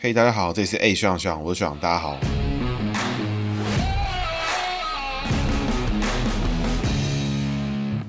嘿大家好，这里是 A 学长学长，我是学长，大家好。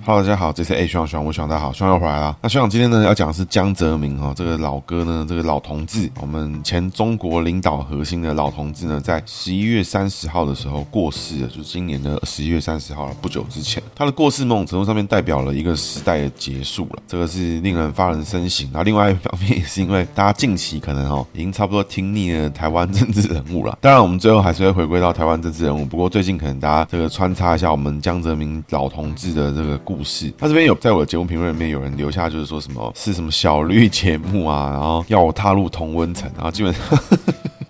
Hello，大家好，这是 A 学长学长，我学长大家好，学长又回来了。那学长今天呢要讲的是江泽民哈，这个老哥呢，这个老同志，我们前中国领导核心的老同志呢，在十一月三十号的时候过世了，就是今年的十一月三十号了，不久之前，他的过世某种程度上面代表了一个时代的结束了，这个是令人发人深省。那另外一方面也是因为大家近期可能哦已经差不多听腻了台湾政治人物了，当然我们最后还是会回归到台湾政治人物，不过最近可能大家这个穿插一下我们江泽民老同志的这个故不。是，他这边有在我的节目评论里面有人留下，就是说什么是什么小绿节目啊，然后要我踏入同温层，然后基本上。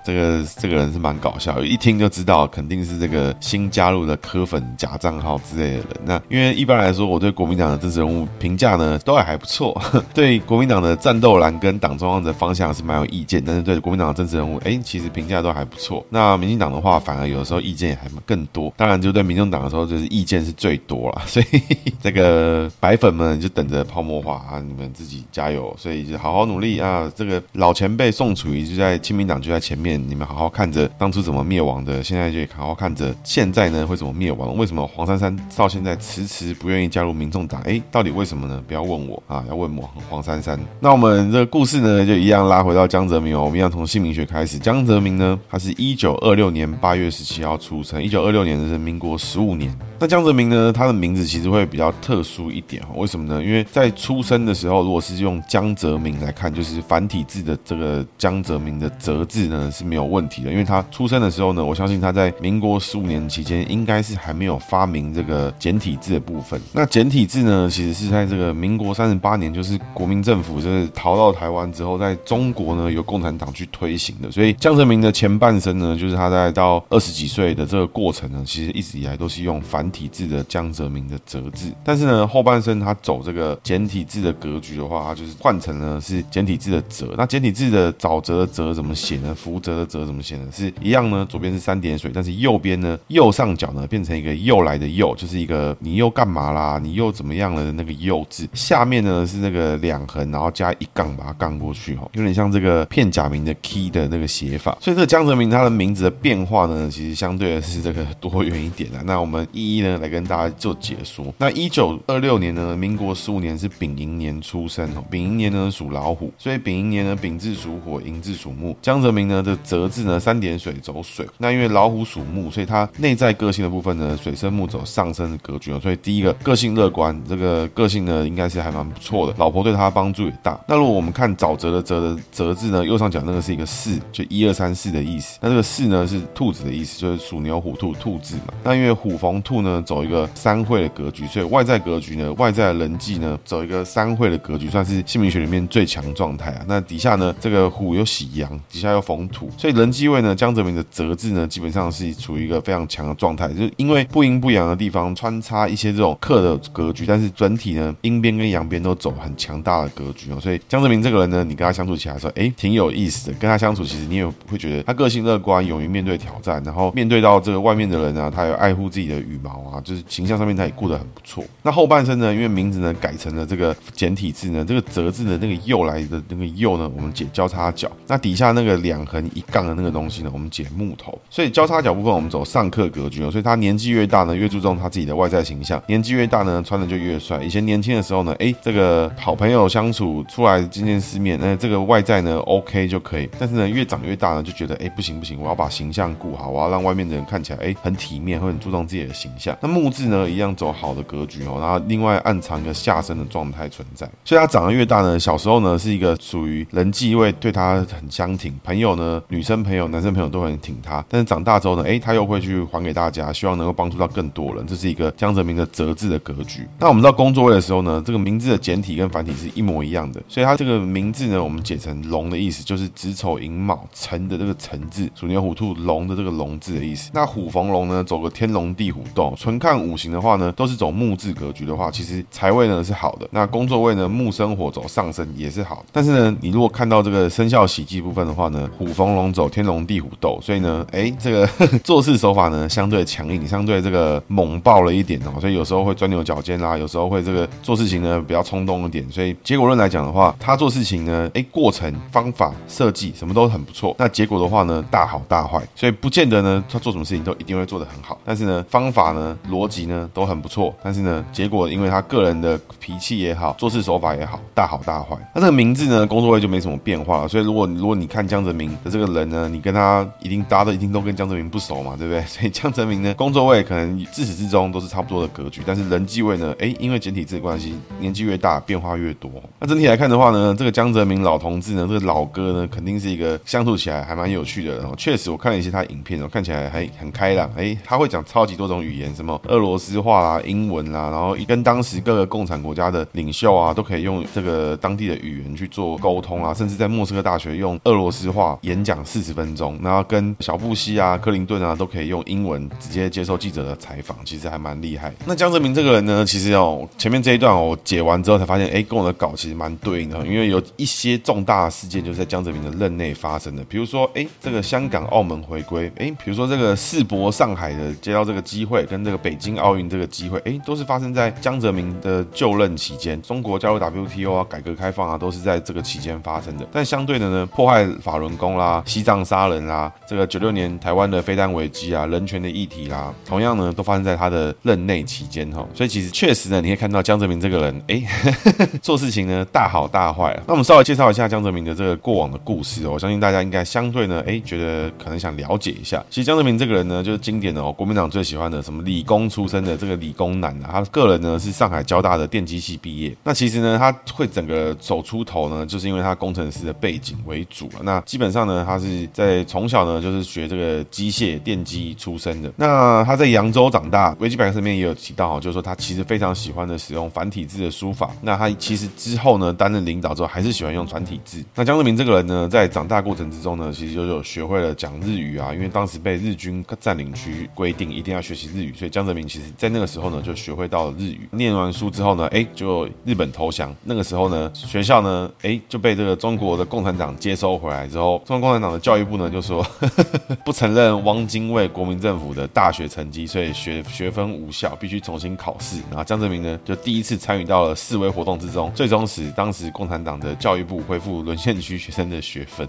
这个这个人是蛮搞笑，一听就知道肯定是这个新加入的柯粉假账号之类的人。那因为一般来说，我对国民党的政治人物评价呢都还还不错，对国民党的战斗蓝跟党中央的方向是蛮有意见，但是对国民党的政治人物，哎，其实评价都还不错。那民进党的话，反而有的时候意见也还更多。当然，就对民众党的时候，就是意见是最多了。所以这个白粉们就等着泡沫化啊，你们自己加油。所以就好好努力啊。这个老前辈宋楚瑜就在亲民党就在前面。你们好好看着当初怎么灭亡的，现在就好好看着现在呢会怎么灭亡？为什么黄珊珊到现在迟迟不愿意加入民众党？哎，到底为什么呢？不要问我啊，要问我黄珊珊。那我们这个故事呢，就一样拉回到江泽民哦，我们一样从姓名学开始。江泽民呢，他是一九二六年八月十七号出生，一九二六年是民国十五年。那江泽民呢，他的名字其实会比较特殊一点，为什么呢？因为在出生的时候，如果是用江泽民来看，就是繁体字的这个江泽民的泽字呢是没有问题的，因为他出生的时候呢，我相信他在民国十五年期间应该是还没有发明这个简体字的部分。那简体字呢，其实是在这个民国三十八年，就是国民政府就是逃到台湾之后，在中国呢由共产党去推行的。所以江泽民的前半生呢，就是他在到二十几岁的这个过程呢，其实一直以来都是用繁体字的江泽民的泽字。但是呢，后半生他走这个简体字的格局的话，他就是换成了是简体字的泽。那简体字的沼泽的泽怎么写呢？福泽的泽怎么写呢？是一样呢，左边是三点水，但是右边呢，右上角呢变成一个又来的又，就是一个你又干嘛啦？你又怎么样了的那个又字。下面呢是那个两横，然后加一杠把它杠过去哈，有点像这个片假名的 key 的那个写法。所以这个江泽民他的名字的变化呢，其实相对的是这个多元一点的。那我们一一呢来跟大家做解说。那一九二六年呢，民国十五年是丙寅年出生哦，丙寅年呢属老虎，所以丙寅年呢丙字属火，寅字属木。江泽民呢的泽字呢三点水走水，那因为老虎属木，所以他内在个性的部分呢水生木走上升的格局哦，所以第一个个性乐观，这个个性呢应该是还蛮不错的，老婆对他帮助也大。那如果我们看沼泽的泽的泽字呢，右上角那个是一个四，就一二三四的意思。那这个四呢是兔子的意思，就是属牛虎兔兔子嘛。那因为虎逢兔呢走一个三会的格局，所以外在格局呢外在人际呢走一个三会的格局，算是姓名学里面最强状态啊。那底下呢这个虎又喜阳，底下又逢土，所以人际位呢江泽民的泽字呢，基本上是处于一个非常强的状态，就是因为不阴不阳的地方穿插一些这种克的格局，但是整体呢阴边跟阳边都走很强大的格局哦。所以江泽民这个人呢，你跟他相处起来说，哎，挺有意思的。跟他相处，其实你也会觉得他个性乐观，勇于面对挑战，然后面对到这个外面的人啊，他有爱护自己的羽毛啊，就是形象上面他也顾得很不错。那后半生呢，因为名字呢改成了这个简体字呢，这个折字的那个又来的那个又呢，我们解交叉角，那底下那个两横一杠的那个东西呢，我们解木头。所以交叉角部分我们走上克格局哦，所以他年纪越大呢，越注重他自己的外在形象。年纪越大呢，穿的就越帅。以前年轻的时候呢，哎，这个好朋友相处出来见见世面，那这个外在呢 OK 就可以。但是呢，越长越大呢，就觉得哎不行不行，我要把形象顾好，我要让外面的人看起来哎很体面，会很注重自己的形象。那木字呢，一样走好的格局哦，然后另外暗藏一个下身的状态存在。所以他长得越大呢，小时候呢是一个属于人际位对他很相挺，朋友呢，女生朋友、男生朋友都很挺他，但是长大之后呢，哎，他又会去还给大家，希望能够帮助到更多人，这是一个江泽民的泽字的格局。那我们到工作位的时候呢，这个名字的简体跟繁体是一模一样的，所以他这个名字呢，我们解成龙的意思，就是子丑寅卯辰的这个辰字，属牛虎兔龙的这个龙字的意思。那虎逢龙呢，走个天龙地虎斗哦，纯看五行的话呢，都是走木质格局的话，其实财位呢是好的，那工作位呢木生火走上升也是好。但是呢，你如果看到这个生肖喜忌部分的话呢，虎逢龙走，天龙地虎斗，所以呢，哎，这个做事手法呢相对强硬，相对这个猛爆了一点哦，所以有时候会钻牛角尖啦，有时候会这个做事情呢比较冲动一点。所以结果论来讲的话，他做事情呢，哎，过程、方法、设计什么都很不错。那结果的话呢，大好大坏，所以不见得呢，他做什么事情都一定会做得很好。但是呢，方法呢、逻辑呢都很不错。但是呢，结果因为他个人的脾气也好，做事手法也好，大好大坏。那这个名字呢，工作位就没什么变化了。所以如果如果你看江泽民的这个人呢，你跟他一定大家都一定都跟江泽民不熟嘛，对不对？所以江泽民呢，工作位可能自始至终都是差不多的格局。但是人际位呢，哎，因为简体字的关系，年纪越大变化越多。那整体来看的话呢，这个江泽民老同志呢，这个老哥呢，肯定是一个相处起来还蛮有趣的。然后确实我看了一些他影片哦，看起来还很开朗。哎，他会讲超级多种语言，什么俄罗斯话啦、英文啦，然后跟当时各个共产国家的领袖啊，都可以用这个当地的语言去做沟通啊，甚至在莫斯科大学用俄罗斯话演讲四十分钟，然后跟小布希啊、克林顿啊都可以用英文直接接受记者的采访，其实还蛮厉害。那江泽民这个人呢，其实哦，前面这一段我解完之后才发现，哎，跟我的稿其实蛮对应的，因为有一些重大事件就是在江泽民的任内发生的，比如说，哎，这个香港、澳门回归，哎，比如说这个世博上海的接到这个机会，跟这个北京奥运这个机会，哎，都是发生在江泽民的就任期间。中国加入 WTO 啊，改革开放啊，都是在这个期间发生的。但相对的呢，破坏法轮功啦、西藏杀人啦，这个九六年台湾的飞弹危机啊、人权的议题啦，同样呢，都发生在他的任内期间哈。所以其实确实呢，你可以看到江泽民这个人，哎，做事情呢大好大坏。那我们稍微介绍一下江泽民的这个过往的故事哦，我相信大家应该相对呢，哎，觉得可能想了解一下。其实江泽民这个人呢，就是经典的哦，国民党最喜欢的什么理工出身的这个理工男啊，他个人呢是上海交大的电机系毕业。那其实呢，他会整个走出头呢，就是因为他工程师的背景为主啊。那基本上呢，他是在从小呢就是学这个机械电机出身的。那他在扬州长大，维基百科上面也有提到，就是说他其实非常喜欢的使用繁体字的书法。那他其实之后呢担任领导之后，还是喜欢用繁体字。那江泽民这个人呢，在长大过程之中呢，其实就有学会了讲日语啊，因为当时被日军占领区规定一定要学习日语，所以江泽民其实在那个时候呢就学会到了日语。念完书之后呢，哎，就日本投降。那个时候呢，学校呢，哎，就被这个中国的共产党接收回来之后，中国共产党的教育部呢就说 不承认汪精卫国民政府的大学成绩，所以学学分无效，必须重新考试。然后江泽民呢就第一次参与到了示威活动之中，最终使当时共产党的教育部恢复沦陷区学生的学分。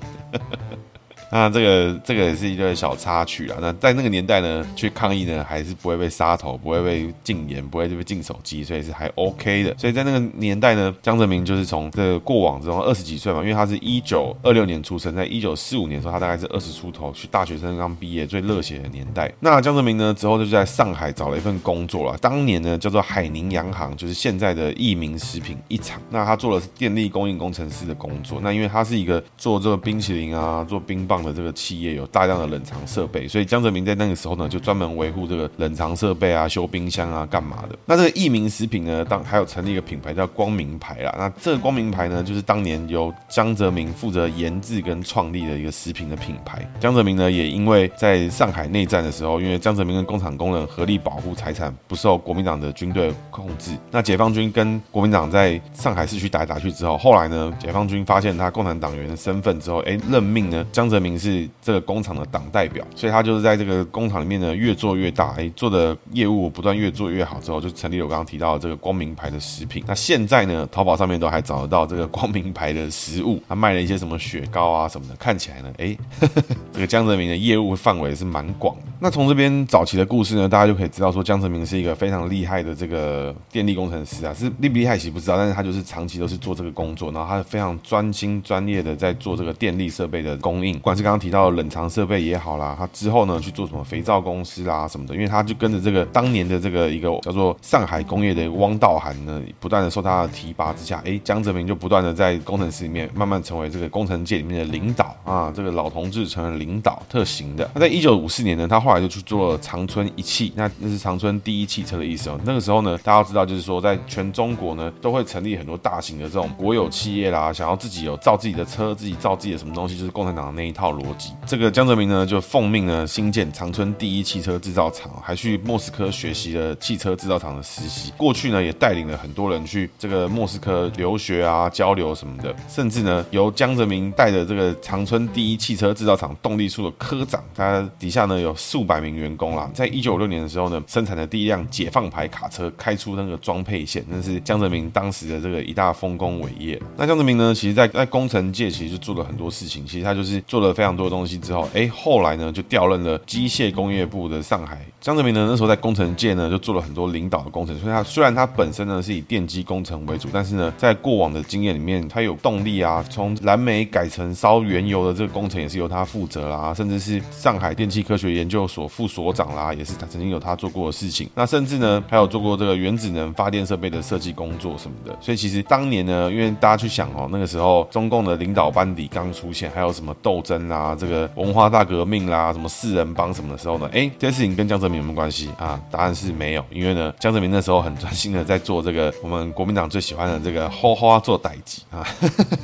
那这个这个也是一个小插曲啊。那在那个年代呢，去抗议呢，还是不会被杀头，不会被禁言，不会就被禁手机，所以是还 OK 的。所以在那个年代呢，江泽民就是从这过往之中二十几岁嘛，因为他是一九二六年出生，在一九四五年的时候，他大概是二十出头，去大学生刚毕业最热血的年代。那江泽民呢之后就在上海找了一份工作了，当年呢叫做海宁洋行，就是现在的益民食品一厂。那他做的是电力供应工程师的工作。那因为他是一个做这个冰淇淋啊，做冰棒。的这个企业有大量的冷藏设备，所以江泽民在那个时候呢，就专门维护这个冷藏设备啊，修冰箱啊，干嘛的？那这个益民食品呢，当还有成立一个品牌叫光明牌啦。那这个光明牌呢，就是当年由江泽民负责研制跟创立的一个食品的品牌。江泽民呢，也因为在上海内战的时候，因为江泽民跟工厂工人合力保护财产不受国民党的军队控制。那解放军跟国民党在上海市区打来打去之后，后来呢，解放军发现他共产党员的身份之后，哎，任命呢江泽民。是这个工厂的党代表，所以他就是在这个工厂里面呢，越做越大，哎，做的业务不断越做越好之后，就成立了我刚刚提到的这个光明牌的食品。那现在呢，淘宝上面都还找得到这个光明牌的食物，他卖了一些什么雪糕啊什么的，看起来呢，哎，这个江泽民的业务范围是蛮广的。那从这边早期的故事呢，大家就可以知道说，江泽民是一个非常厉害的这个电力工程师啊，是厉不厉害其实不知道，但是他就是长期都是做这个工作，然后他非常专心专业的在做这个电力设备的供应，不管是刚刚提到的冷藏设备也好啦，他之后呢去做什么肥皂公司啦什么的，因为他就跟着这个当年的这个一个叫做上海工业的汪道涵呢，不断的受他的提拔之下，哎，江泽民就不断的在工程师里面慢慢成为这个工程界里面的领导啊，这个老同志成了领导特行的。那在一九五四年呢，他后后来就去做了长春一汽，那那是长春第一汽车的意思哦。那个时候呢，大家知道就是说，在全中国呢，都会成立很多大型的这种国有企业啦，想要自己有造自己的车，自己造自己的什么东西，就是共产党的那一套逻辑。这个江泽民呢，就奉命呢新建长春第一汽车制造厂，还去莫斯科学习了汽车制造厂的实习。过去呢，也带领了很多人去这个莫斯科留学啊、交流什么的，甚至呢，由江泽民带着这个长春第一汽车制造厂动力处的科长，他底下呢有数数百名员工啦。在一九五六年的时候呢，生产的第一辆解放牌卡车开出那个装配线，那是江泽民当时的这个一大丰功伟业。那江泽民呢，其实在在工程界其实就做了很多事情，其实他就是做了非常多的东西之后，哎，后来呢就调任了机械工业部的上海。江泽民呢那时候在工程界呢就做了很多领导的工程，所以他虽然他本身呢是以电机工程为主，但是呢在过往的经验里面，他有动力啊，从燃煤改成烧原油的这个工程也是由他负责啦，甚至是上海电气科学研究所副所长啦，也是他曾经有他做过的事情。那甚至呢还有做过这个原子能发电设备的设计工作什么的。所以其实当年呢，因为大家去想哦，那个时候中共的领导班底刚出现，还有什么斗争啊，这个文化大革命啦，什么四人帮什么的时候呢，哎，这些事情跟江泽民有没有关系啊？答案是没有，因为呢，江泽民那时候很专心的在做这个我们国民党最喜欢的这个好好做代志啊，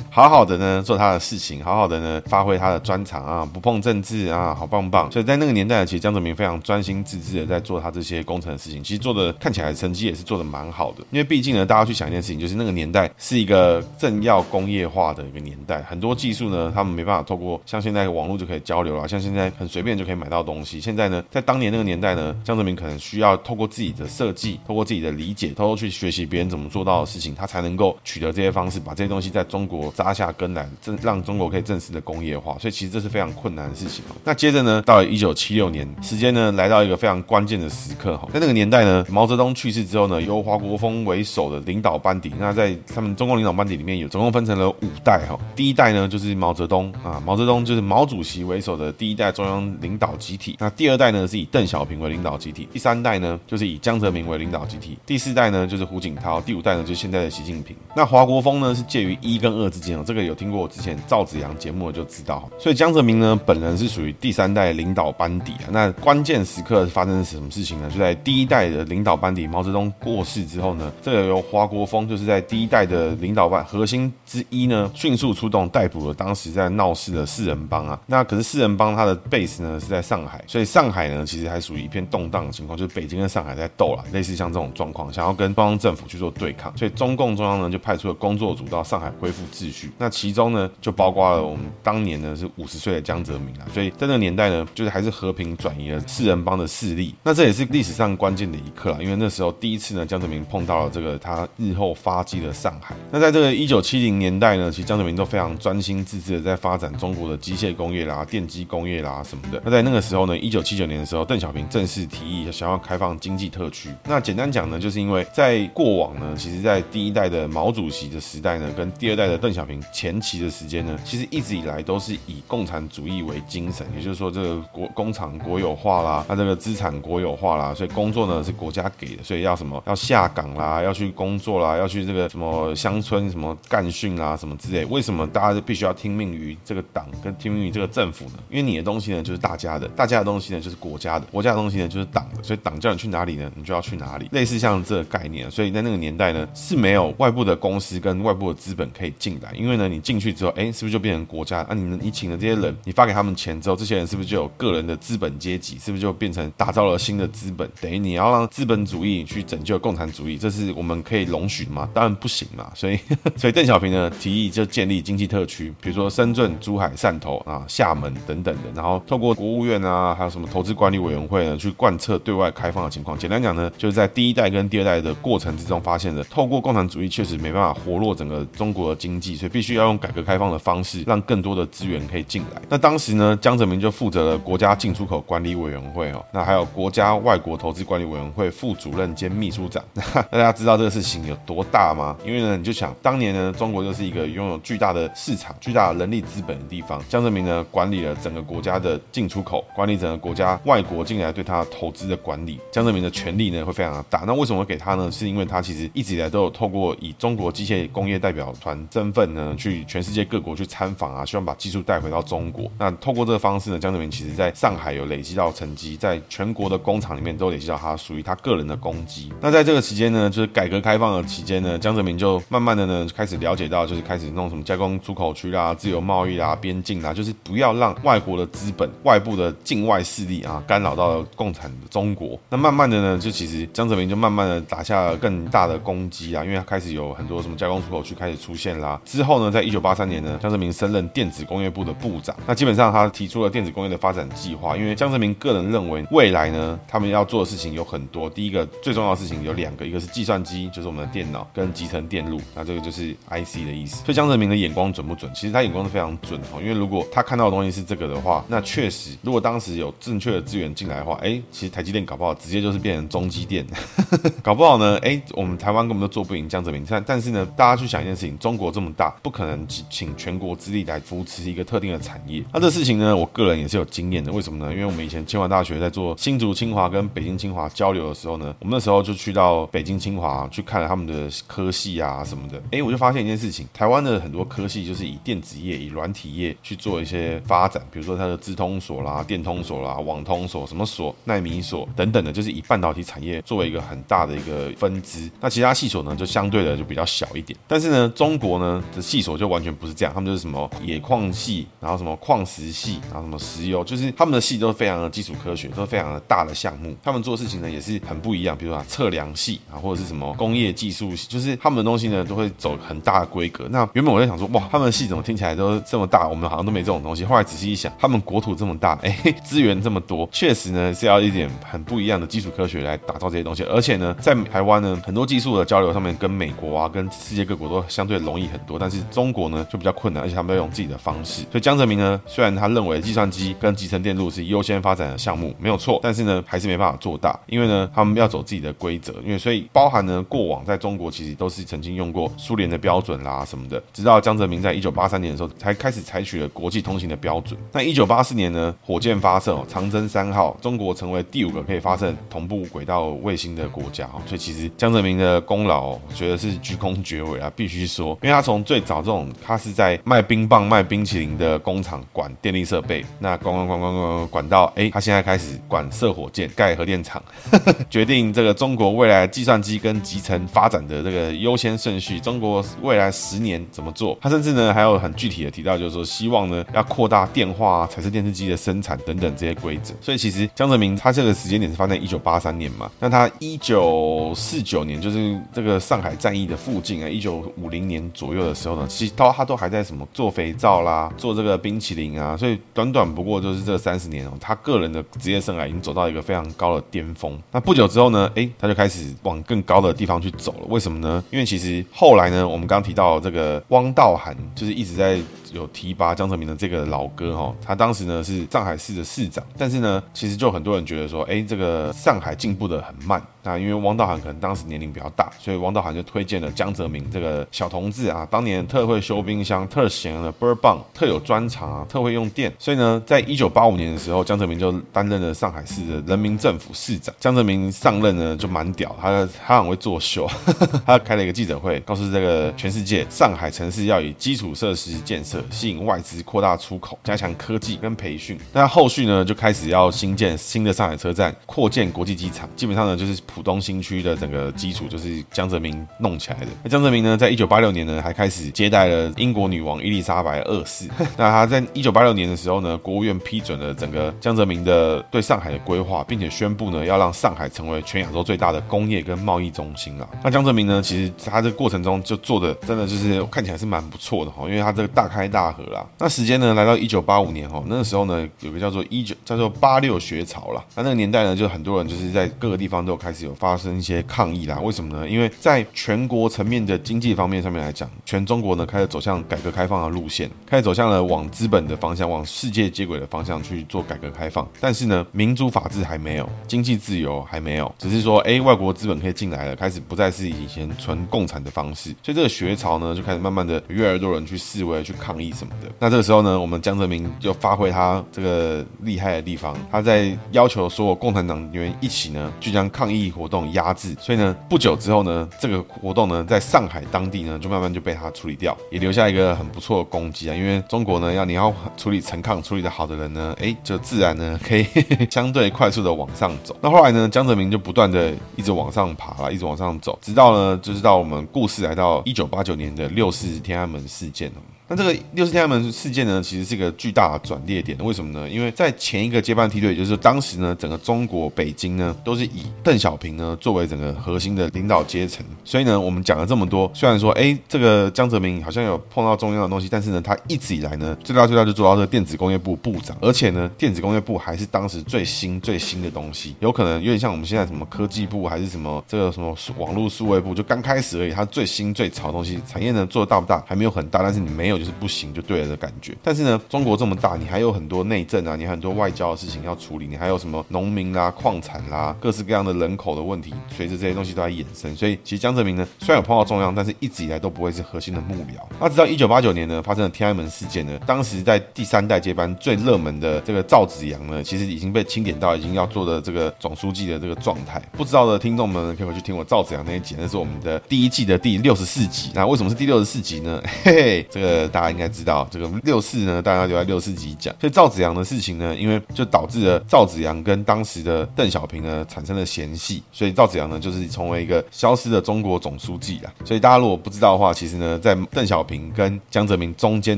好好的呢做他的事情，好好的呢发挥他的专长啊，不碰政治啊，好棒棒。所以在那个年代，其江泽民非常专心致志的在做他这些工程的事情，其实做的看起来成绩也是做的蛮好的。因为毕竟呢，大家去想一件事情，就是那个年代是一个正要工业化的一个年代，很多技术呢，他们没办法透过像现在网络就可以交流了，像现在很随便就可以买到东西。现在呢，在当年那个年代呢，江泽民可能需要透过自己的设计，透过自己的理解，偷偷去学习别人怎么做到的事情，他才能够取得这些方式，把这些东西在中国扎下根来，正让中国可以正式的工业化。所以其实这是非常困难的事情。那接着呢，到了一九七六年，时间呢来到一个非常关键的时刻哈，在那个年代呢，毛泽东去世之后呢，由华国锋为首的领导班底，那在他们中共领导班底里面有总共分成了五代哈。第一代呢就是毛泽东啊，毛泽东就是毛主席为首的第一代中央领导集体。那第二代呢是以邓小平为领导集体，第三代呢就是以江泽民为领导集体，第四代呢就是胡锦涛，第五代呢就是现在的习近平。那华国锋呢是介于一跟二之间哦，这个有听过我之前赵子阳节目的就知道。所以江泽民呢本人是属于第三代领导班底啊。那关键时刻发生什么事情呢？就在第一代的领导班底毛泽东过世之后呢，这个由华国锋就是在第一代的领导班核心之一呢，迅速出动逮捕了当时在闹事的四人帮啊。那可是四人帮他的 base 呢是在上海，所以上海呢其实还属于一片动荡的情况，就是北京跟上海在斗啦，类似像这种状况，想要跟中央政府去做对抗。所以中共中央呢就派出了工作组到上海恢复秩序。那其中呢就包括了我们当年呢是五十岁的江泽民啊。所以在那个年代呢，就是还是和平转移了四人帮的势力。那这也是历史上关键的一刻啊，因为那时候第一次呢，江泽民碰到了这个他日后发迹的上海。那在这个一九七零年代呢，其实江泽民都非常专心致志的在发展中国的机械工业啦、电机工业啦什么的。那在那个时候呢，一九七九年的时候，邓小平正式提议想要开放经济特区。那简单讲呢，就是因为在过往呢，其实在第一代的毛主席的时代呢，跟第二代的邓小平前期的时间呢，其实一直以来都是以共产主义为精神，也就是说这个国工厂国有化啦，那这个资产国有化啦，所以工作呢是国家给的，所以要什么要下岗啦，要去工作啦，要去这个什么乡村什么干训啦什么之类。为什么大家必须要听命于这个党跟听命于这个政府呢？因为你的东西呢就是大家的，大家的东西呢就是国家的，国家的东西呢就是党的，所以党叫你去哪里呢，你就要去哪里。类似像这个概念，所以在那个年代呢是没有外部的公司跟外部的资本可以进来，因为呢你进去之后，哎，是不是就变成国家？啊，你你请的这些人，你发给他们钱之后，这些人是不是就有个人的资本阶级？是不是就变成打造了新的资本？等于你要让资本主义去拯救共产主义，这是我们可以容许吗？当然不行嘛。所以，所以邓小平呢提议就建立经济特区，比如说深圳、珠海、汕头啊、厦门等等的，然后透过国务院啊，还有什么投资管理委员会呢，去贯彻对外开放的情况。简单讲呢，就是在第一代跟第二代的过程之中，发现的透过共产主义确实没办法活络整个中国的经济，所以必须要用改革开放的方式，让更多的资源可以进来。那当时呢，江泽民就负责了国家进出口管理委员会哦，那还有国家外国投资管理委员会副主任兼秘书长。那大家知道这个事情有多大吗？因为呢，你就想当年呢，中国就是一个拥有巨大的市场、巨大的人力资本的地方。江泽民呢，管理了整个国家的进出口，管理整个国家外国进来对他投资的管理。江泽民的权力呢，会非常的大。那为什么会给他呢？是因为他其实一直以来都有透过以中国机械工业代表团身份呢，去全世界各国去参访啊，希望把技术带回到中国。那透过这个方式呢，江泽民其实在上海有累累积到成绩，在全国的工厂里面都累积到他属于他个人的功绩。那在这个期间呢，就是改革开放的期间呢，江泽民就慢慢的呢开始了解到，就是开始弄什么加工出口区啦、自由贸易啦、边境啦，就是不要让外国的资本、外部的境外势力啊干扰到了共产的中国。那慢慢的呢，就其实江泽民就慢慢的打下了更大的功绩啊，因为他开始有很多什么加工出口区开始出现啦。之后呢，在一九八三年呢，江泽民升任电子工业部的部长。那基本上他提出了电子工业的发展计划，因为江江泽民个人认为未来呢，他们要做的事情有很多。第一个最重要的事情有两个，一个是计算机，就是我们的电脑跟集成电路，那这个就是 IC 的意思。所以江泽民的眼光准不准？其实他眼光是非常准哦，因为如果他看到的东西是这个的话，那确实如果当时有正确的资源进来的话，哎，其实台积电搞不好直接就是变成中积电，搞不好呢，哎，我们台湾根本都做不赢江泽民。但但是呢，大家去想一件事情，中国这么大，不可能请全国之力来扶持一个特定的产业。那这事情呢，我个人也是有经验的。为什么呢？因为我们以前清华大学在做新竹清华跟北京清华交流的时候呢，我们那时候就去到北京清华去看了他们的科系啊什么的。哎，我就发现一件事情，台湾的很多科系就是以电子业、以软体业去做一些发展，比如说它的资通所啦、电通所啦、网通所、什么所、奈米所等等的，就是以半导体产业作为一个很大的一个分支。那其他系所呢，就相对的就比较小一点。但是呢，中国呢的系所就完全不是这样，他们就是什么冶矿系，然后什么矿石系，然后什么石油，就是他们的系都非常的基础科学，都非常的大的项目。他们做事情呢也是很不一样，比如说测量系啊，或者是什么工业技术系，就是他们的东西呢都会走很大的规格。那原本我在想说，哇，他们的系怎么听起来都这么大？我们好像都没这种东西。后来仔细一想，他们国土这么大，哎，资源这么多，确实呢是要一点很不一样的基础科学来打造这些东西。而且呢，在台湾呢，很多技术的交流上面跟美国啊，跟世界各国都相对容易很多。但是中国呢就比较困难，而且他们要用自己的方式。所以江泽民呢，虽然他认为计算机跟集成电路是优先发展的项目，没有错，但是呢还是没办法做大，因为呢他们要走自己的规则。因为所以包含呢过往在中国其实都是曾经用过苏联的标准啦什么的，直到江泽民在一九八三年的时候才开始采取了国际通行的标准。那一九八四年呢，火箭发射，长征三号，中国成为第五个可以发射同步轨道卫星的国家。所以其实江泽民的功劳，我觉得是居功厥伟啊，必须说，因为他从最早这种他是在卖冰棒、卖冰淇淋的工厂管电力设备，那管管管管管管到到哎，他现在开始管射火箭、盖核电厂，决定这个中国未来计算机跟集成发展的这个优先顺序，中国未来十年怎么做？他甚至呢还有很具体的提到，就是说希望呢要扩大电话、彩色电视机的生产等等这些规则。所以其实江泽民他这个时间点是发生在一九八三年嘛，那他一九四九年就是这个上海战役的附近啊，一九五零年左右的时候呢，其实到他都还在什么做肥皂啦，做这个冰淇淋啊，所以短短不过就是这三十年哦，他个人的职业生涯已经走到一个非常高的巅峰。那不久之后呢，哎，他就开始往更高的地方去走了。为什么呢？因为其实后来呢，我们刚刚提到这个汪道涵，就是一直在。有提拔江泽民的这个老哥哈，他当时呢是上海市的市长，但是呢，其实就很多人觉得说，哎，这个上海进步的很慢。那因为汪道涵可能当时年龄比较大，所以汪道涵就推荐了江泽民这个小同志啊，当年特会修冰箱，特闲的倍儿棒，特有专长啊，特会用电。所以呢，在一九八五年的时候，江泽民就担任了上海市的人民政府市长。江泽民上任呢就蛮屌，他他很会作秀，他开了一个记者会，告诉这个全世界，上海城市要以基础设施建设。吸引外资，扩大出口，加强科技跟培训。那后续呢，就开始要新建新的上海车站，扩建国际机场。基本上呢，就是浦东新区的整个基础，就是江泽民弄起来的。那江泽民呢，在一九八六年呢，还开始接待了英国女王伊丽莎白二世。那他在一九八六年的时候呢，国务院批准了整个江泽民的对上海的规划，并且宣布呢，要让上海成为全亚洲最大的工业跟贸易中心了。那江泽民呢，其实他这个过程中就做的真的就是看起来是蛮不错的哈，因为他这个大开大河啦。那时间呢，来到一九八五年哈，那个时候呢，有个叫做一九叫做八六学潮啦。那那个年代呢，就很多人就是在各个地方都开始有发生一些抗议啦。为什么呢？因为在全国层面的经济方面上面来讲，全中国呢开始走向改革开放的路线，开始走向了往资本的方向，往世界接轨的方向去做改革开放。但是呢，民主法治还没有，经济自由还没有，只是说，哎，外国资本可以进来了，开始不再是以前纯共产的方式。所以这个学潮呢，就开始慢慢的越来越多人去示威、去抗抗议什么的。那这个时候呢，我们江泽民就发挥他这个厉害的地方，他在要求所有共产党员一起呢，去将抗议活动压制。所以呢，不久之后呢，这个活动呢，在上海当地呢，就慢慢就被他处理掉，也留下一个很不错的功绩啊。因为中国呢，要你要处理陈抗处理的好的人呢，哎，就自然呢可以相对快速的往上走。那后来呢，江泽民就不断的一直往上爬了，一直往上走，直到呢，就是到我们故事来到一九八九年的六四天安门事件。那这个六四天安门事件呢，其实是一个巨大的转捩点。为什么呢？因为在前一个接班梯队，就是当时呢，整个中国北京呢，都是以邓小平呢作为整个核心的领导阶层。所以呢，我们讲了这么多，虽然说，哎，这个江泽民好像有碰到重要的东西，但是呢，他一直以来呢，最大最大就做到这个电子工业部部长，而且呢，电子工业部还是当时最新最新的东西，有可能有点像我们现在什么科技部，还是什么这个什么网络数位部，就刚开始而已。它最新最潮的东西，产业呢做的大不大？还没有很大，但是你没有。就是不行就对了的感觉，但是呢，中国这么大，你还有很多内政啊，你很多外交的事情要处理，你还有什么农民啦、矿产啦，各式各样的人口的问题，随着这些东西都在衍生。所以，其实江泽民呢，虽然有碰到中央，但是一直以来都不会是核心的幕僚。那直到一九八九年呢，发生了天安门事件呢，当时在第三代接班最热门的这个赵紫阳呢，其实已经被清点到已经要做的这个总书记的这个状态。不知道的听众们可以回去听我赵紫阳那一集，那是我们的第一季的第六十四集。那为什么是第六十四集呢？嘿嘿，这个。大家应该知道，这个六四呢，大家留在六四集讲。所以赵子阳的事情呢，因为就导致了赵子阳跟当时的邓小平呢产生了嫌隙，所以赵子阳呢就是成为一个消失的中国总书记了。所以大家如果不知道的话，其实呢，在邓小平跟江泽民中间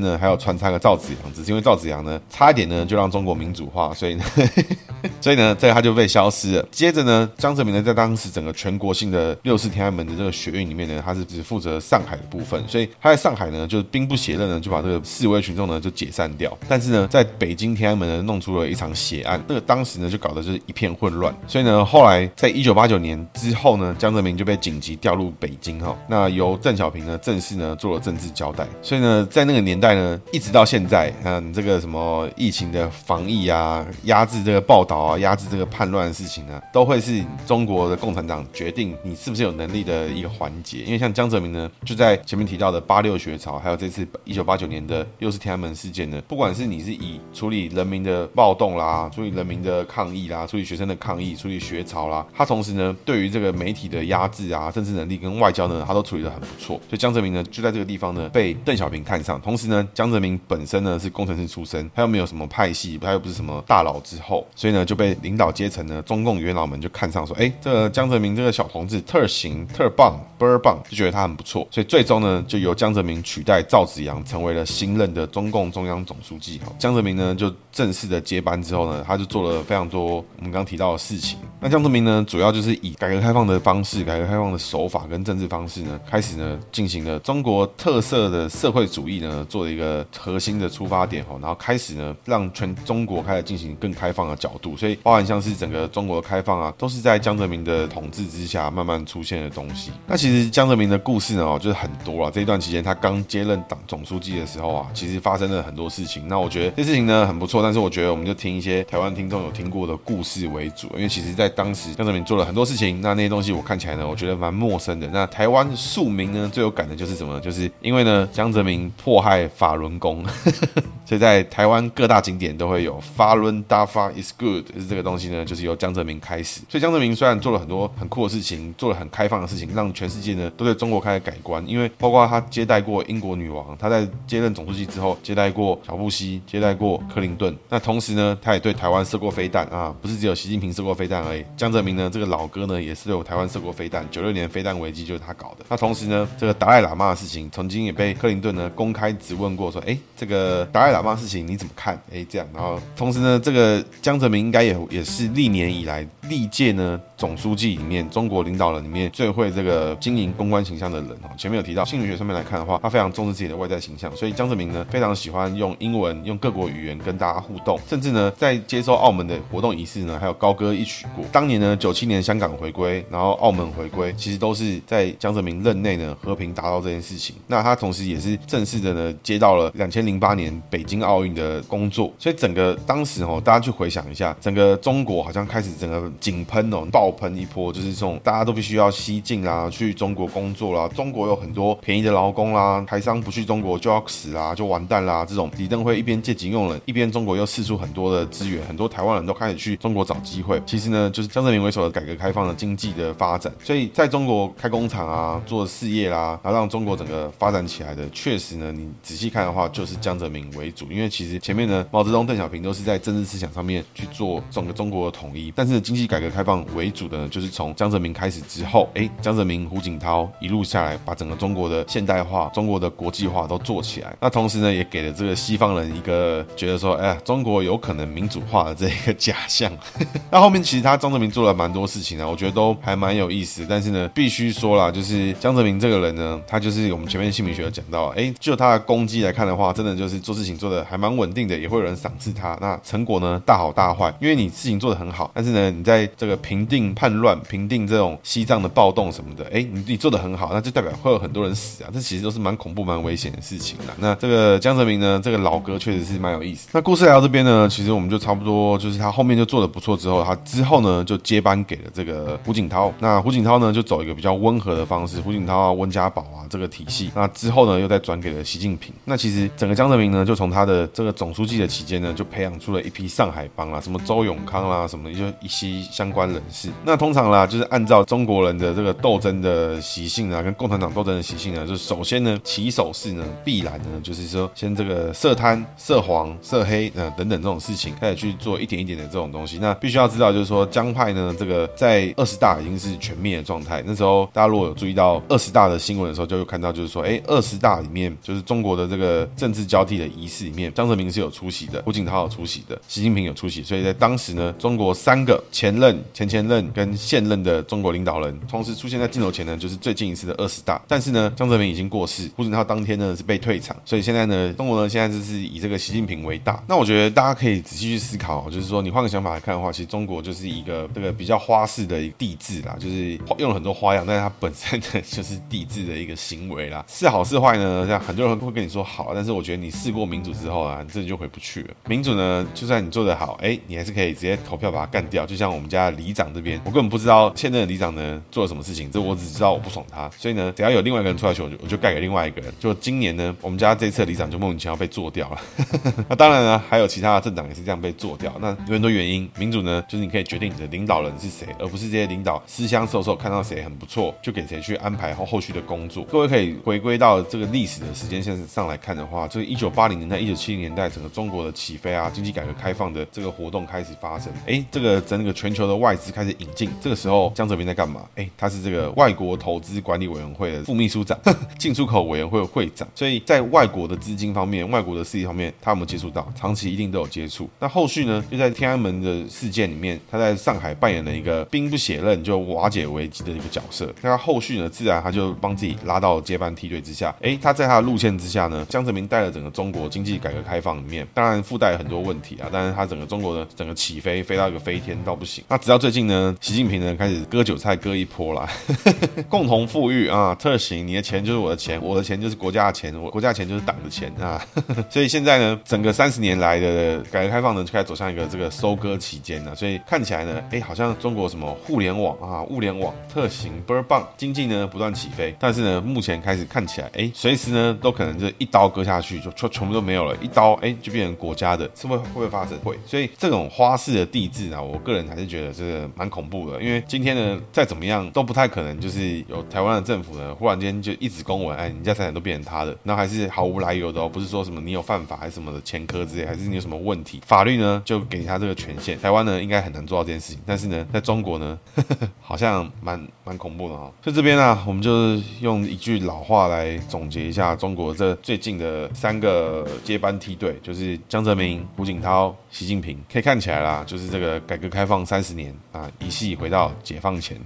呢，还有穿插个赵子阳，只是因为赵子阳呢差一点呢就让中国民主化，所以呢，所以呢，这个他就被消失了。接着呢，江泽民呢在当时整个全国性的六四天安门的这个学运里面呢，他是只负责上海的部分，所以他在上海呢就是兵不血刃。就把这个示威群众呢就解散掉，但是呢，在北京天安门呢弄出了一场血案，那个当时呢就搞得就是一片混乱，所以呢，后来在一九八九年之后呢，江泽民就被紧急调入北京哈，那由邓小平呢正式呢做了政治交代，所以呢，在那个年代呢，一直到现在，嗯，这个什么疫情的防疫啊，压制这个报道啊，压制这个叛乱的事情呢，都会是中国的共产党决定你是不是有能力的一个环节，因为像江泽民呢，就在前面提到的八六学潮，还有这次一九八九年的六四天安门事件呢，不管是你是以处理人民的暴动啦，处理人民的抗议啦，处理学生的抗议，处理学潮啦，他同时呢，对于这个媒体的压制啊，政治能力跟外交呢，他都处理得很不错。所以江泽民呢，就在这个地方呢，被邓小平看上。同时呢，江泽民本身呢是工程师出身，他又没有什么派系，他又不是什么大佬之后，所以呢就被领导阶层呢，中共元老们就看上，说，哎，这个江泽民这个小同志特行特棒倍儿棒，就觉得他很不错。所以最终呢，就由江泽民取代赵紫阳，成为了。新任的中共中央总书记哈，江泽民呢就正式的接班之后呢，他就做了非常多我们刚刚提到的事情。那江泽民呢，主要就是以改革开放的方式、改革开放的手法跟政治方式呢，开始呢进行了中国特色的社会主义呢，做了一个核心的出发点哈，然后开始呢让全中国开始进行更开放的角度，所以包含像是整个中国的开放啊，都是在江泽民的统治之下慢慢出现的东西。那其实江泽民的故事呢，哦，就是很多啊。这一段期间他刚接任党总书记的时候啊，其实发生了很多事情。那我觉得这事情呢很不错，但是我觉得我们就听一些台湾听众有听过的故事为主，因为其实在当时江泽民做了很多事情，那那些东西我看起来呢，我觉得蛮陌生的。那台湾庶民呢最有感的就是什么？就是因为呢江泽民迫害法轮功，所以在台湾各大景点都会有法轮大法 is good，就是这个东西呢，就是由江泽民开始。所以江泽民虽然做了很多很酷的事情，做了很开放的事情，让全世界呢都对中国开始改观。因为包括他接待过英国女王，他在接任总书记之后接待过小布希，接待过克林顿。那同时呢，他也对台湾射过飞弹啊，不是只有习近平射过飞弹而已。江泽民呢，这个老哥呢，也是有台湾射过飞弹。九六年飞弹危机就是他搞的。那同时呢，这个达赖喇嘛的事情，曾经也被克林顿呢公开质问过，说，哎，这个达赖喇嘛事情你怎么看？哎，这样。然后同时呢，这个江泽民应该也也是历年以来历届呢总书记里面，中国领导人里面最会这个经营公关形象的人哦。前面有提到心理学上面来看的话，他非常重视自己的外在形象，所以江泽民呢非常喜欢用英文、用各国语言跟大家互动，甚至呢在接受澳门的活动仪式呢，还有高歌一曲过。当年呢，九七年香港回归，然后澳门回归，其实都是在江泽民任内呢和平达到这件事情。那他同时也是正式的呢接到了两千零八年北京奥运的工作，所以整个当时哦，大家去回想一下，整个中国好像开始整个井喷哦，爆喷一波，就是这种大家都必须要西进啦，去中国工作啦，中国有很多便宜的劳工啦，台商不去中国就要死啦，就完蛋啦，这种李登辉一边借景用人，一边中国又释出很多的资源，很多台湾人都开始去中国找机会。其实呢，就是江泽民为首的改革开放的经济的发展，所以在中国开工厂啊，做事业啦，然后让中国整个发展起来的，确实呢，你仔细看的话，就是江泽民为主。因为其实前面呢，毛泽东、邓小平都是在政治思想上面去做整个中国的统一，但是经济改革开放为主的呢，就是从江泽民开始之后，哎，江泽民、胡锦涛一路下来，把整个中国的现代化、中国的国际化都做起来。那同时呢，也给了这个西方人一个觉得说，哎呀，中国有可能民主化的这一个假象。那后面其实他江泽民做了蛮多事情啊，我觉得都还蛮有意思。但是呢，必须说啦，就是江泽民这个人呢，他就是我们前面姓名学有讲到，哎，就他的功绩来看的话，真的就是做事情做的还蛮稳定的，也会有人赏赐他。那成果呢，大好大坏，因为你事情做得很好，但是呢，你在这个平定叛乱、平定这种西藏的暴动什么的，哎，你你做得很好，那就代表会有很多人死啊，这其实都是蛮恐怖、蛮危险的事事情啦。那这个江泽民呢，这个老哥确实是蛮有意思。那故事来到这边呢，其实我们就差不多，就是他后面就做的不错之后，他之后呢就接班给了这个胡锦涛。那胡锦涛呢就走一个比较温和的方式，胡锦涛啊、温家宝啊这个体系。那之后呢又再转给了习近平。那其实整个江泽民呢，就从他的这个总书记的期间呢，就培养出了一批上海帮啦，什么周永康啦，什么就一些相关人士。那通常啦，就是按照中国人的这个斗争的习性啊，跟共产党斗争的习性呢，就首先呢，起手式呢，必然呢，就是说先这个涉贪、涉黄、涉黑呃等等这种事情开始去做一点一点的这种东西。那必须要知道，就是说江派呢，这个在二十大已经是全灭的状态。那时候大家如果有注意到二十大的新闻的时候，就会看到就是说，哎，二十大里面就是中国的这个政治交替的仪式里面，江泽民是有出席的，胡锦涛有出席的，习近平有出席。所以在当时呢，中国三个前任、前前任跟现任的中国领导人同时出现在镜头前呢，就是最近一次的二十大。但是呢，江泽民已经过世，胡锦涛当天呢是被退场，所以现在呢，中国呢现在就是以这个习近平为大。那我觉得大家可以仔细去思考，就是说你换个想法来看的话，其实中国就是一个这个比较花式的地质啦，就是用了很多花样，但是它本身呢就是地质的一个行为啦。是好是坏呢？像很多人会跟你说好，但是我觉得你试过民主之后啊，你这就回不去了。民主呢，就算你做得好，哎，你还是可以直接投票把它干掉。就像我们家里长这边，我根本不知道现任的里长呢做了什么事情，这我只知道我不爽他，所以呢，只要有另外一个人出来选，我就我就盖给另外一个人。就今年呢，我们家这次的里长就莫名其妙被做掉了。那当然呢，还有其他的政党也是这样被做掉。那有很多原因，民主呢，就是你可以决定你的领导人是谁，而不是这些领导私相授受，看到谁很不错就给谁去安排后后续的工作。各位可以回归到这个历史的时间线上来看的话，这个一九八零年代、一九七零年代，整个中国的起飞啊，经济改革开放的这个活动开始发生。哎，这个整个全球的外资开始引进，这个时候江泽民在干嘛？哎，他是这个外国投资管理委员会的副秘书长，进出口委员会的会长。所以在外国的资金方面、外国的势力方面，他有没有接触到？长期一定都有接触。那后续呢？就在天安门的事件里面，他在上海扮演了一个兵不血刃就瓦解危机的一个角色。那他后续呢？自然他就帮自己拉到接班梯队之下。哎，他在他的路线之下呢，江泽民带了整个中国经济改革开放里面，当然附带很多问题啊。但是他整个中国的整个起飞，飞到一个飞天到不行。那直到最近呢，习近平呢开始割韭菜割一波啦，共同富裕啊，特行，你的钱就是我的钱，我的钱就是国家的钱，我国家的钱就是党的钱啊。所以现在呢，整个三十年来的改革开放呢，就开始走向一个这个收割期间了。所以看起来呢，哎，好像中国什么互联网啊，物联网特行倍儿棒，经济呢不断起飞。但是呢，目前开始看起来，哎，随时呢都可能就一刀割下去，就全全部都没有了，一刀哎就变成国家的，是会会不会发生？会。所以这种花式的帝制啊，我个人还是觉得这个蛮恐怖的。因为今天呢，再怎么样都不太可能，就是有台湾的政府呢，忽然间就一纸公文，哎，你家财产都变成他的，那还是毫无来由的哦，不是说什么你有犯法还是什么的前科之类，还是你有什么问题，法律呢就给他这个权限。台湾呢应该很难做到这件事情，但是呢，在中国呢，呵 呵好像蛮蛮恐怖的哈、哦。在这边呢、啊，我们就是用一句老话来总结一下中国这最近的三个接班梯队，就是江泽民、胡锦涛、习近平，可以看起来啦，就是这个改革开放三十年啊，一系回到解放前。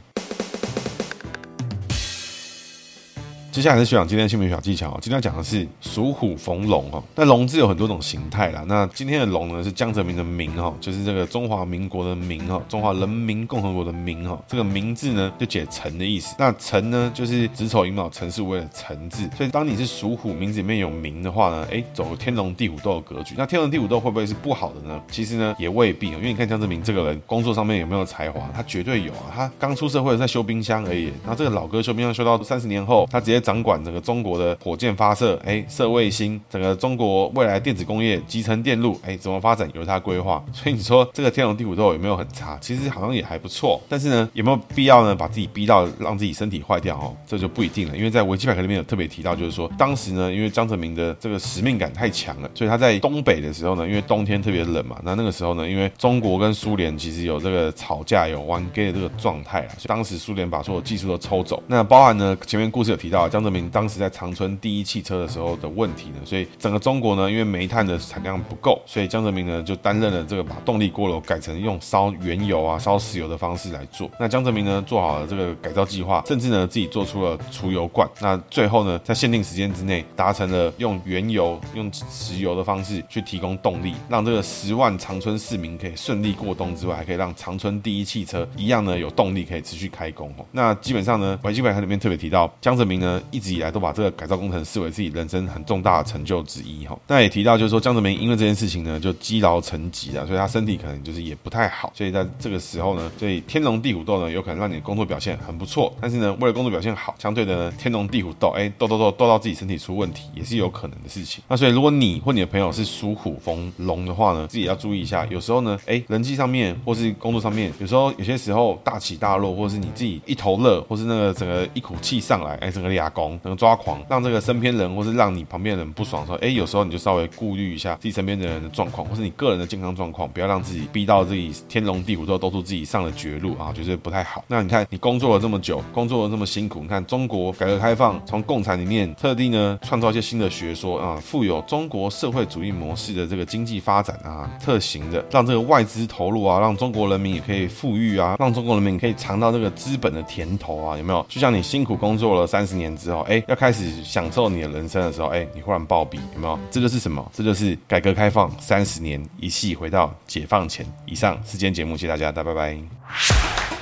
接下来是学长今天的姓名小技巧，今天要讲的是属虎逢龙哦。那龙字有很多种形态啦，那今天的龙呢是江泽民的民哈，就是这个中华民国的民哈，中华人民共和国的民哈。这个民字呢就解辰的意思，那辰呢就是子丑寅卯辰巳午未的辰字，所以当你是属虎，名字里面有民的话呢，哎，走天龙地虎斗的格局。那天龙地虎斗会不会是不好的呢？其实呢也未必，因为你看江泽民这个人工作上面有没有才华，他绝对有啊，他刚出社会在修冰箱而已，那这个老哥修冰箱修到三十年后，他直接掌管整个中国的火箭发射，哎，射卫星，整个中国未来电子工业、集成电路，哎，怎么发展由他规划。所以你说这个天龙地虎斗有没有很差？其实好像也还不错。但是呢，有没有必要呢？把自己逼到让自己身体坏掉？哦，这就不一定了。因为在维基百科里面有特别提到，就是说当时呢，因为江泽民的这个使命感太强了，所以他在东北的时候呢，因为冬天特别冷嘛，那那个时候呢，因为中国跟苏联其实有这个吵架、有玩 gay 的这个状态啊，所以当时苏联把所有技术都抽走。那包含呢，前面故事有提到江泽民当时在长春第一汽车的时候的问题呢，所以整个中国呢，因为煤炭的产量不够，所以江泽民呢就担任了这个把动力锅炉改成用烧原油啊、烧石油的方式来做。那江泽民呢做好了这个改造计划，甚至呢自己做出了储油罐。那最后呢，在限定时间之内达成了用原油、用石油的方式去提供动力，让这个十万长春市民可以顺利过冬之外，还可以让长春第一汽车一样呢有动力可以持续开工哦。那基本上呢，维基百科里面特别提到，江泽民呢一直以来都把这个改造工程视为自己人生很重大的成就之一哈。那也提到就是说，江泽民因为这件事情呢就积劳成疾啊，所以他身体可能就是也不太好，所以在这个时候呢，所以天龙地虎斗呢有可能让你的工作表现很不错，但是呢为了工作表现好，相对的呢天龙地虎斗，哎斗斗斗斗到自己身体出问题也是有可能的事情。那所以如果你或你的朋友是属虎逢龙的话呢，自己要注意一下，有时候呢，哎人际上面或是工作上面，有时候有些时候大起大落，或是你自己一头热，或是那个整个一股气上来，哎整个俩攻，整个抓狂，让这个身边人或是让你旁边人不爽的时候，哎有时候你就稍微顾虑一下自己身边的人的状况，或是你个人的健康状况，不要让自己逼到自己天龙地虎斗，都出自己上了绝路啊，觉得不太好。那你看你工作了这么久，工作了这么辛苦，你看中国改革开放从共产里面特地呢创造一些新的学说啊，富有中国社会主义模式的这个经济发展啊，特行的让这个外资投入啊，让中国人民也可以富裕啊，让中国人民可以尝到这个资本的甜头啊，有没有？就像你辛苦工作了三十年之后，哎，要开始享受你的人生的时候，哎，你忽然暴毙，有没有？这就是什么？这就是改革开放三十年一系回到解放前。以上是今天节目，谢谢大家，大家拜拜。